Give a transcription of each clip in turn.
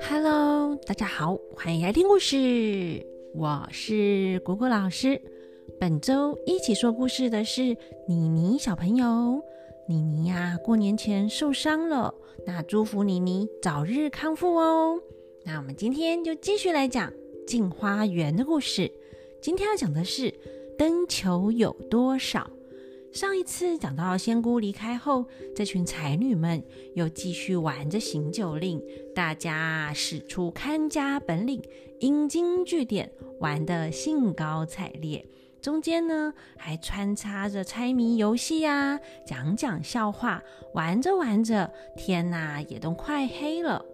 Hello，大家好，欢迎来听故事。我是果果老师。本周一起说故事的是妮妮小朋友。妮妮呀，过年前受伤了，那祝福妮妮早日康复哦。那我们今天就继续来讲镜花园的故事。今天要讲的是灯球有多少。上一次讲到仙姑离开后，这群才女们又继续玩着行酒令，大家使出看家本领，引经据典，玩得兴高采烈。中间呢，还穿插着猜谜游戏呀，讲讲笑话。玩着玩着，天哪，也都快黑了。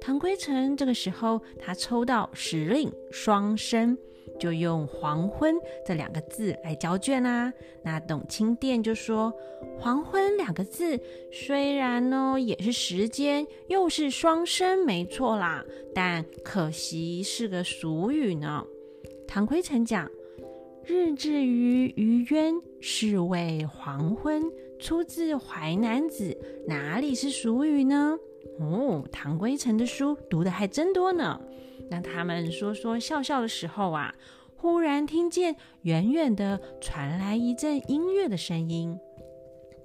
唐归尘这个时候，他抽到时令双生。就用“黄昏”这两个字来交卷啦。那董清殿就说：“黄昏两个字虽然呢也是时间，又是双声，没错啦，但可惜是个俗语呢。”唐奎成讲：“日至于余渊，是谓黄昏。”出自《淮南子》，哪里是俗语呢？哦，唐圭成的书读的还真多呢。那他们说说笑笑的时候啊，忽然听见远远的传来一阵音乐的声音。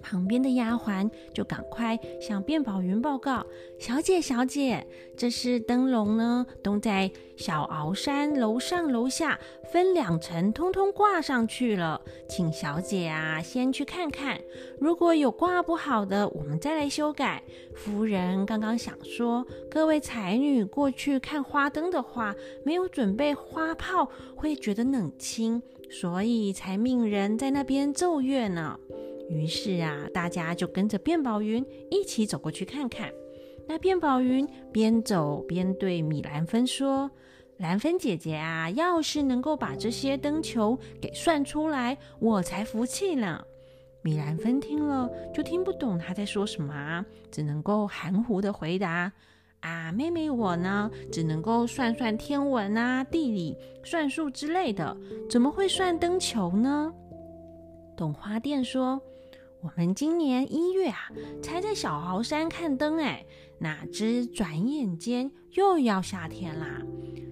旁边的丫鬟就赶快向卞宝云报告：“小姐，小姐，这是灯笼呢，都在小鳌山楼上楼下分两层，通通挂上去了。请小姐啊，先去看看，如果有挂不好的，我们再来修改。夫人刚刚想说，各位才女过去看花灯的话，没有准备花炮，会觉得冷清，所以才命人在那边奏乐呢。”于是啊，大家就跟着卞宝云一起走过去看看。那卞宝云边走边对米兰芬说：“兰芬姐姐啊，要是能够把这些灯球给算出来，我才服气呢。”米兰芬听了就听不懂他在说什么，啊只能够含糊的回答：“啊，妹妹我呢，只能够算算天文啊、地理、算术之类的，怎么会算灯球呢？”董花店说。我们今年一月啊，才在小鳌山看灯，哎，哪知转眼间又要夏天啦！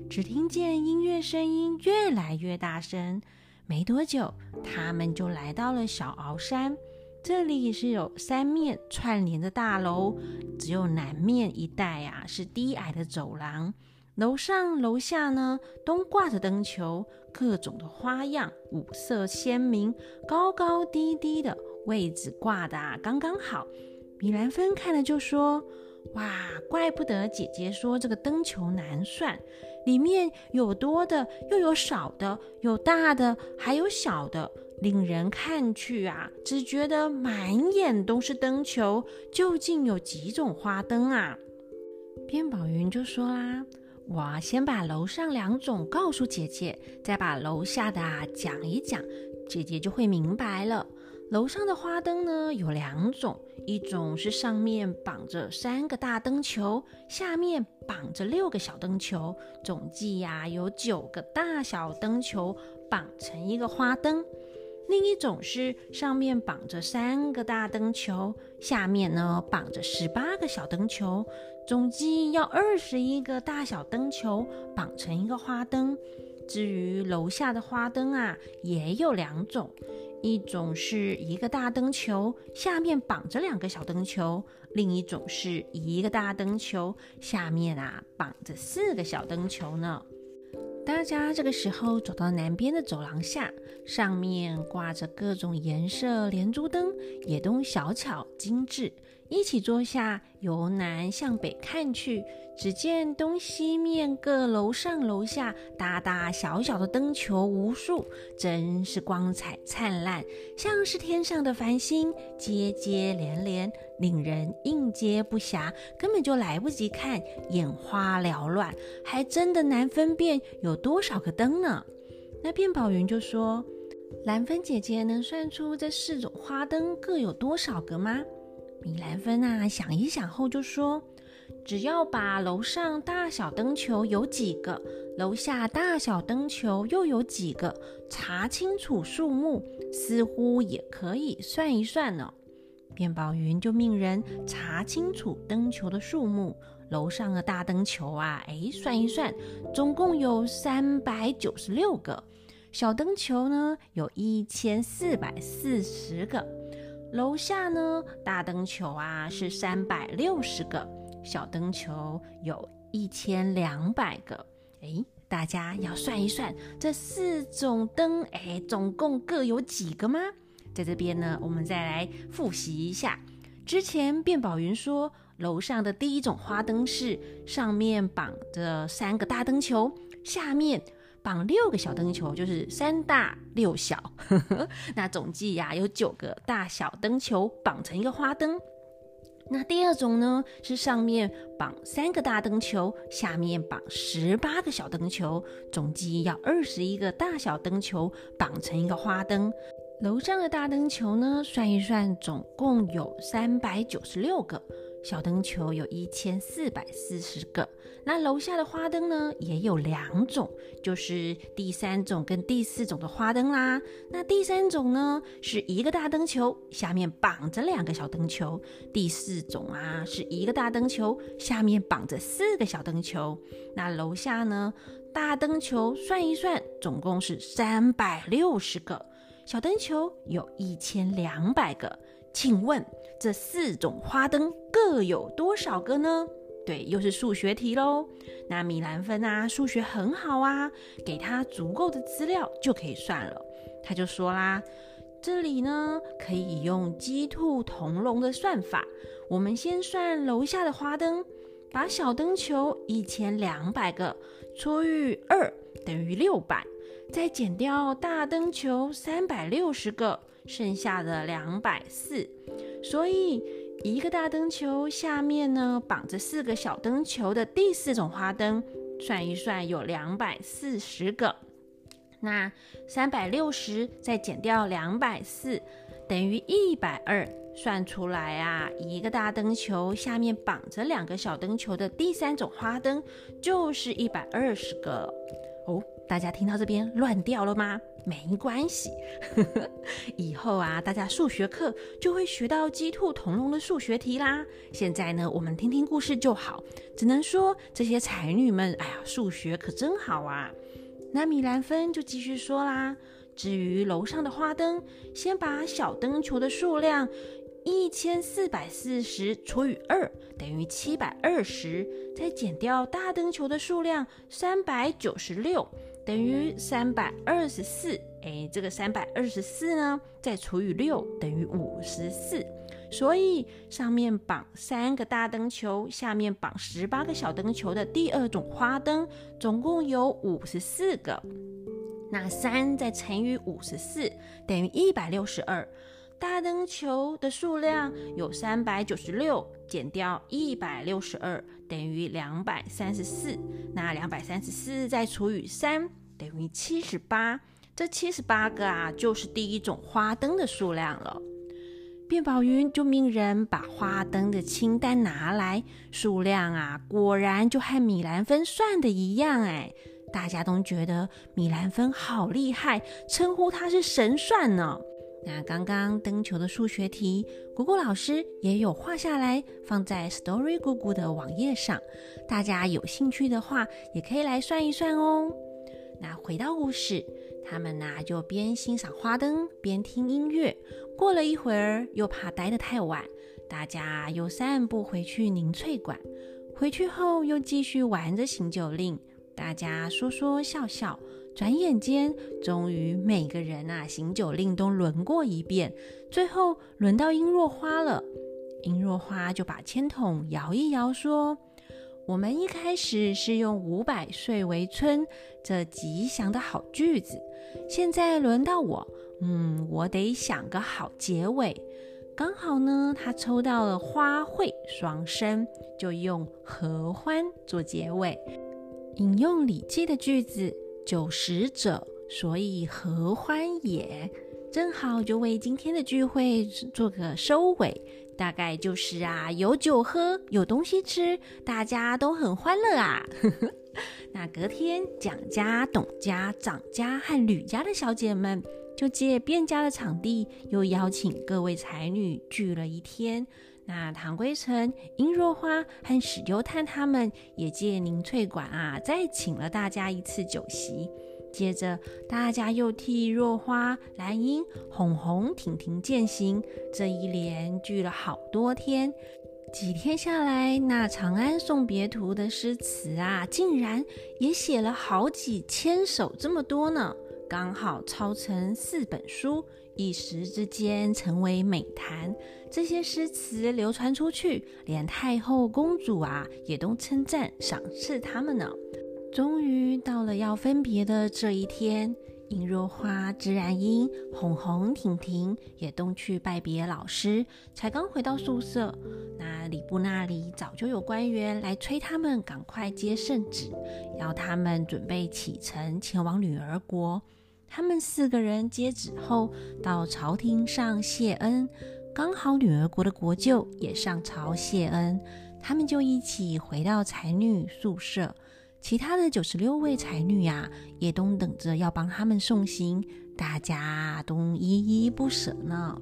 只听见音乐声音越来越大声，没多久，他们就来到了小鳌山。这里是有三面串联的大楼，只有南面一带啊是低矮的走廊，楼上楼下呢都挂着灯球，各种的花样，五色鲜明，高高低低的。位置挂的刚刚好，米兰芬看了就说：“哇，怪不得姐姐说这个灯球难算，里面有多的，又有少的，有大的，还有小的，令人看去啊，只觉得满眼都是灯球。究竟有几种花灯啊？”边宝云就说啦：“我先把楼上两种告诉姐姐，再把楼下的啊讲一讲，姐姐就会明白了。”楼上的花灯呢有两种，一种是上面绑着三个大灯球，下面绑着六个小灯球，总计呀有九个大小灯球绑成一个花灯；另一种是上面绑着三个大灯球，下面呢绑着十八个小灯球，总计要二十一个大小灯球绑成一个花灯。至于楼下的花灯啊，也有两种。一种是一个大灯球，下面绑着两个小灯球；另一种是一个大灯球，下面啊绑着四个小灯球呢。大家这个时候走到南边的走廊下，上面挂着各种颜色连珠灯，也都小巧精致。一起坐下，由南向北看去，只见东西面各楼上楼下大大小小的灯球无数，真是光彩灿烂，像是天上的繁星，接接连连，令人应接不暇，根本就来不及看，眼花缭乱，还真的难分辨有多少个灯呢。那卞宝云就说：“兰芬姐姐能算出这四种花灯各有多少个吗？”米兰芬啊，想一想后就说：“只要把楼上大小灯球有几个，楼下大小灯球又有几个，查清楚数目，似乎也可以算一算呢。”便宝云就命人查清楚灯球的数目。楼上的大灯球啊，哎，算一算，总共有三百九十六个。小灯球呢，有一千四百四十个。楼下呢，大灯球啊是三百六十个，小灯球有一千两百个。哎，大家要算一算，这四种灯，哎，总共各有几个吗？在这边呢，我们再来复习一下。之前卞宝云说，楼上的第一种花灯是上面绑着三个大灯球，下面。绑六个小灯球，就是三大六小，那总计呀有九个大小灯球绑成一个花灯。那第二种呢，是上面绑三个大灯球，下面绑十八个小灯球，总计要二十一个大小灯球绑成一个花灯。楼上的大灯球呢，算一算，总共有三百九十六个。小灯球有一千四百四十个，那楼下的花灯呢也有两种，就是第三种跟第四种的花灯啦。那第三种呢是一个大灯球，下面绑着两个小灯球；第四种啊是一个大灯球，下面绑着四个小灯球。那楼下呢大灯球算一算，总共是三百六十个，小灯球有一千两百个。请问这四种花灯各有多少个呢？对，又是数学题喽。那米兰芬啊，数学很好啊，给他足够的资料就可以算了。他就说啦，这里呢可以用鸡兔同笼的算法。我们先算楼下的花灯，把小灯球一千两百个除以二等于六百，再减掉大灯球三百六十个。剩下的两百四，所以一个大灯球下面呢绑着四个小灯球的第四种花灯，算一算有两百四十个。那三百六十再减掉两百四，等于一百二。算出来啊，一个大灯球下面绑着两个小灯球的第三种花灯就是一百二十个哦。大家听到这边乱掉了吗？没关系，以后啊，大家数学课就会学到鸡兔同笼的数学题啦。现在呢，我们听听故事就好。只能说这些才女们，哎呀，数学可真好啊。那米兰芬就继续说啦。至于楼上的花灯，先把小灯球的数量一千四百四十除以二等于七百二十，再减掉大灯球的数量三百九十六。等于三百二十四，哎，这个三百二十四呢，再除以六等于五十四，所以上面绑三个大灯球，下面绑十八个小灯球的第二种花灯，总共有五十四个。那三再乘以五十四等于一百六十二，大灯球的数量有三百九十六，减掉一百六十二。等于两百三十四，那两百三十四再除以三等于七十八，这七十八个啊，就是第一种花灯的数量了。卞宝云就命人把花灯的清单拿来，数量啊，果然就和米兰芬算的一样，哎，大家都觉得米兰芬好厉害，称呼他是神算呢。那刚刚灯球的数学题，姑姑老师也有画下来，放在 Story 姑姑的网页上。大家有兴趣的话，也可以来算一算哦。那回到故事，他们呢就边欣赏花灯边听音乐。过了一会儿，又怕待得太晚，大家又散步回去凝翠馆。回去后又继续玩着行酒令，大家说说笑笑。转眼间，终于每个人啊行酒令都轮过一遍，最后轮到殷若花了。殷若花就把签筒摇一摇，说：“我们一开始是用‘五百岁为春’这吉祥的好句子，现在轮到我，嗯，我得想个好结尾。刚好呢，他抽到了‘花卉双生’，就用‘合欢’做结尾，引用《礼记》的句子。”九十者，所以合欢也。正好就为今天的聚会做个收尾，大概就是啊，有酒喝，有东西吃，大家都很欢乐啊。那隔天，蒋家、董家、张家和吕家的小姐们就借卞家的场地，又邀请各位才女聚了一天。那唐归城、殷若花和史丢探他们也借宁翠馆啊，再请了大家一次酒席。接着，大家又替若花、兰英、红红、婷婷饯行，这一连聚了好多天。几天下来，那《长安送别图》的诗词啊，竟然也写了好几千首，这么多呢，刚好抄成四本书。一时之间成为美谈，这些诗词流传出去，连太后、公主啊也都称赞赏赐他们呢。终于到了要分别的这一天，殷若花、自然英、红红、婷婷也都去拜别老师，才刚回到宿舍，那礼部那里早就有官员来催他们赶快接圣旨，要他们准备启程前往女儿国。他们四个人接旨后，到朝廷上谢恩，刚好女儿国的国舅也上朝谢恩，他们就一起回到才女宿舍。其他的九十六位才女呀，也都等着要帮他们送行，大家都依依不舍呢。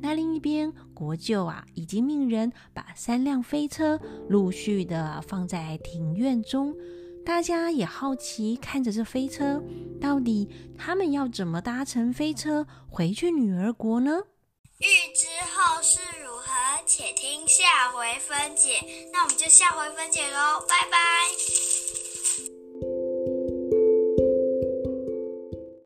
那另一边，国舅啊，已经命人把三辆飞车陆续的放在庭院中。大家也好奇，看着这飞车，到底他们要怎么搭乘飞车回去女儿国呢？欲知后事如何，且听下回分解。那我们就下回分解喽，拜拜。